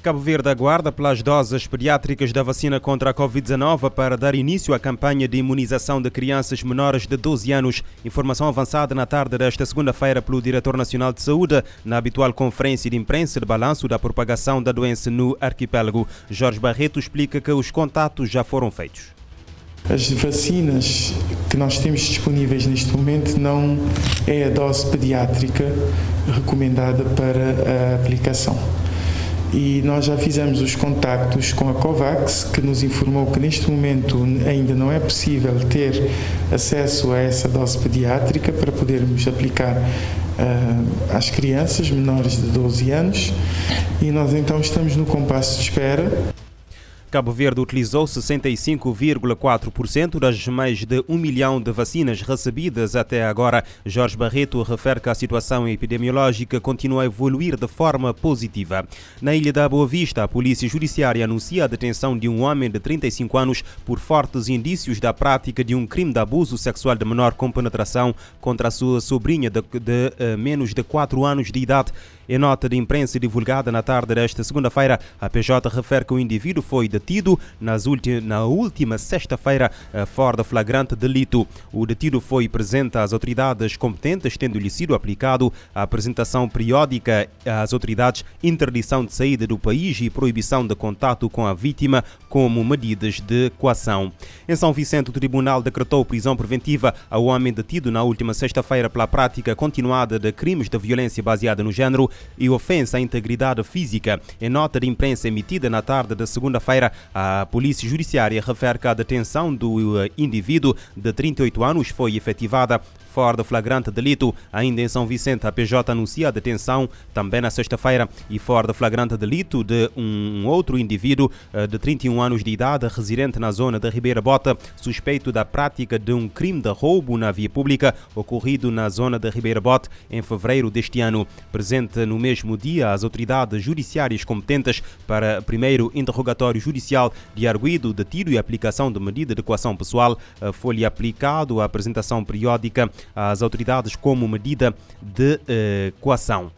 Cabo Verde aguarda pelas doses pediátricas da vacina contra a Covid-19 para dar início à campanha de imunização de crianças menores de 12 anos. Informação avançada na tarde desta segunda-feira pelo Diretor Nacional de Saúde na habitual conferência de imprensa de balanço da propagação da doença no arquipélago. Jorge Barreto explica que os contatos já foram feitos. As vacinas que nós temos disponíveis neste momento não é a dose pediátrica recomendada para a aplicação e nós já fizemos os contactos com a COVAX, que nos informou que neste momento ainda não é possível ter acesso a essa dose pediátrica para podermos aplicar uh, às crianças menores de 12 anos. E nós então estamos no compasso de espera Cabo Verde utilizou 65,4% das mais de um milhão de vacinas recebidas até agora. Jorge Barreto refere que a situação epidemiológica continua a evoluir de forma positiva. Na Ilha da Boa Vista, a Polícia Judiciária anuncia a detenção de um homem de 35 anos por fortes indícios da prática de um crime de abuso sexual de menor com penetração contra a sua sobrinha de, de, uh, menos de 4 anos de idade. Em nota de imprensa divulgada na tarde desta segunda-feira, a PJ refere que o indivíduo foi detido nas na última sexta-feira eh, fora flagrante delito. O detido foi presente às autoridades competentes, tendo-lhe sido aplicado a apresentação periódica às autoridades, interdição de saída do país e proibição de contato com a vítima como medidas de coação. Em São Vicente, o tribunal decretou prisão preventiva ao homem detido na última sexta-feira pela prática continuada de crimes de violência baseada no género e ofensa à integridade física. Em nota de imprensa emitida na tarde da segunda-feira, a Polícia Judiciária refere que a detenção do eh, indivíduo de 38 anos foi efetivada fora de flagrante delito. Ainda em São Vicente, a PJ anuncia a detenção também na sexta-feira e fora de flagrante delito de um outro indivíduo eh, de 31 anos de idade, residente na zona de Ribeira Bota, suspeito da prática de um crime de roubo na via pública ocorrido na zona de Ribeira Bota em fevereiro deste ano. Presente no mesmo dia, as autoridades judiciárias competentes para primeiro interrogatório judicial de arguído de tiro e aplicação de medida de coação pessoal eh, foi-lhe aplicado a apresentação periódica às autoridades como medida de uh, coação.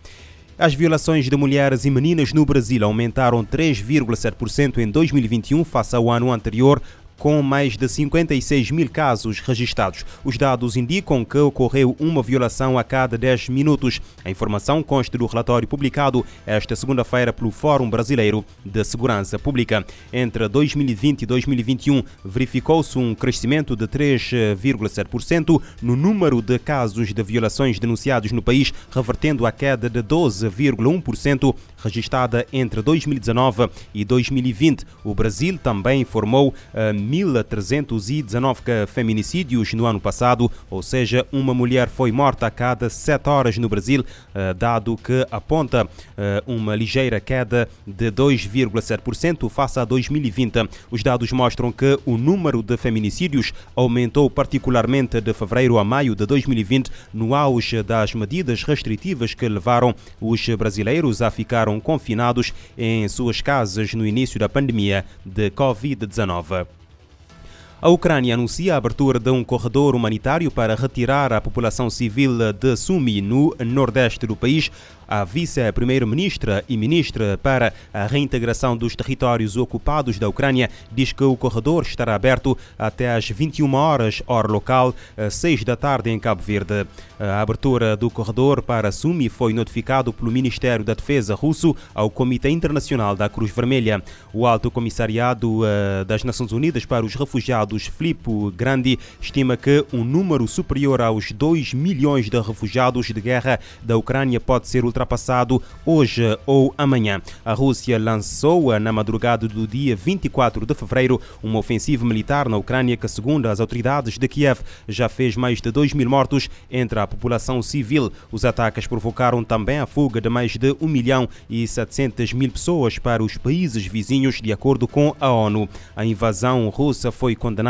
As violações de mulheres e meninas no Brasil aumentaram 3,7% em 2021 face ao ano anterior, com mais de 56 mil casos registrados. Os dados indicam que ocorreu uma violação a cada 10 minutos. A informação consta do relatório publicado esta segunda-feira pelo Fórum Brasileiro de Segurança Pública. Entre 2020 e 2021, verificou-se um crescimento de 3,7% no número de casos de violações denunciados no país, revertendo a queda de 12,1% registrada entre 2019 e 2020. O Brasil também informou uh, 1.319 feminicídios no ano passado, ou seja, uma mulher foi morta a cada 7 horas no Brasil, eh, dado que aponta eh, uma ligeira queda de 2,7% face a 2020. Os dados mostram que o número de feminicídios aumentou particularmente de fevereiro a maio de 2020, no auge das medidas restritivas que levaram os brasileiros a ficarem confinados em suas casas no início da pandemia de Covid-19. A Ucrânia anuncia a abertura de um corredor humanitário para retirar a população civil de Sumi, no nordeste do país, a vice-primeira-ministra e ministra para a reintegração dos territórios ocupados da Ucrânia diz que o corredor estará aberto até às 21 horas, hora local, 6 da tarde em Cabo Verde. A abertura do corredor para Sumi foi notificado pelo Ministério da Defesa russo ao Comitê Internacional da Cruz Vermelha. O Alto Comissariado eh, das Nações Unidas para os Refugiados, Filippo Grandi, estima que um número superior aos 2 milhões de refugiados de guerra da Ucrânia pode ser ultrapassado hoje ou amanhã. A Rússia lançou na madrugada do dia 24 de fevereiro uma ofensiva militar na Ucrânia que, segundo as autoridades de Kiev, já fez mais de 2 mil mortos entre a população civil. Os ataques provocaram também a fuga de mais de 1 milhão e 700 mil pessoas para os países vizinhos, de acordo com a ONU. A invasão russa foi condenada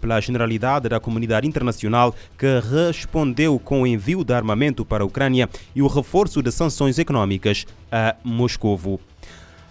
pela generalidade da comunidade internacional, que respondeu com o envio de armamento para a Ucrânia e o reforço de sanções sanções económicas a Moscovo.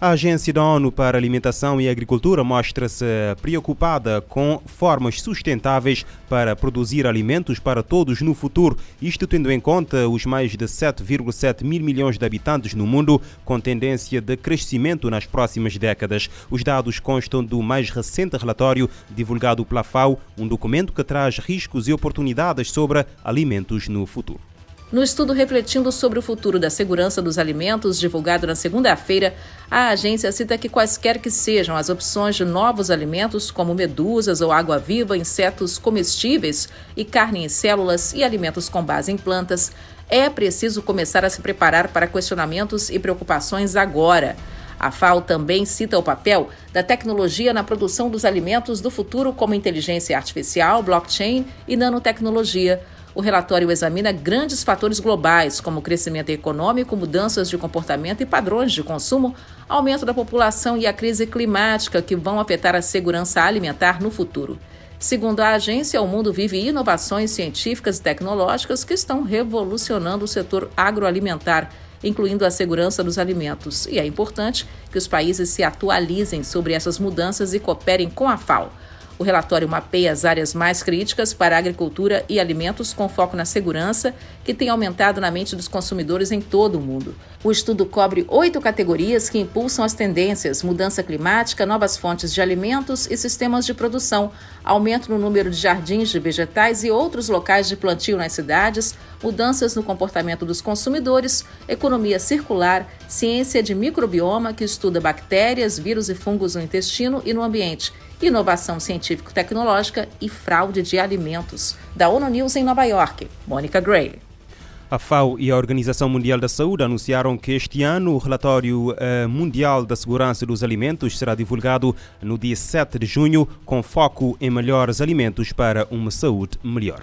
A Agência da ONU para Alimentação e Agricultura mostra-se preocupada com formas sustentáveis para produzir alimentos para todos no futuro, isto tendo em conta os mais de 7,7 mil milhões de habitantes no mundo, com tendência de crescimento nas próximas décadas. Os dados constam do mais recente relatório divulgado pela FAO, um documento que traz riscos e oportunidades sobre alimentos no futuro. No estudo refletindo sobre o futuro da segurança dos alimentos, divulgado na segunda-feira, a agência cita que quaisquer que sejam as opções de novos alimentos, como medusas ou água-viva, insetos comestíveis e carne em células e alimentos com base em plantas, é preciso começar a se preparar para questionamentos e preocupações agora. A FAO também cita o papel da tecnologia na produção dos alimentos do futuro, como inteligência artificial, blockchain e nanotecnologia o relatório examina grandes fatores globais, como crescimento econômico, mudanças de comportamento e padrões de consumo, aumento da população e a crise climática que vão afetar a segurança alimentar no futuro. Segundo a agência, o mundo vive inovações científicas e tecnológicas que estão revolucionando o setor agroalimentar, incluindo a segurança dos alimentos. E é importante que os países se atualizem sobre essas mudanças e cooperem com a FAO. O relatório mapeia as áreas mais críticas para a agricultura e alimentos com foco na segurança, que tem aumentado na mente dos consumidores em todo o mundo. O estudo cobre oito categorias que impulsam as tendências: mudança climática, novas fontes de alimentos e sistemas de produção, aumento no número de jardins de vegetais e outros locais de plantio nas cidades, mudanças no comportamento dos consumidores, economia circular, ciência de microbioma, que estuda bactérias, vírus e fungos no intestino e no ambiente inovação científico-tecnológica e fraude de alimentos. Da ONU News em Nova York, Mônica Gray. A FAO e a Organização Mundial da Saúde anunciaram que este ano o relatório eh, mundial da segurança dos alimentos será divulgado no dia 7 de junho, com foco em melhores alimentos para uma saúde melhor.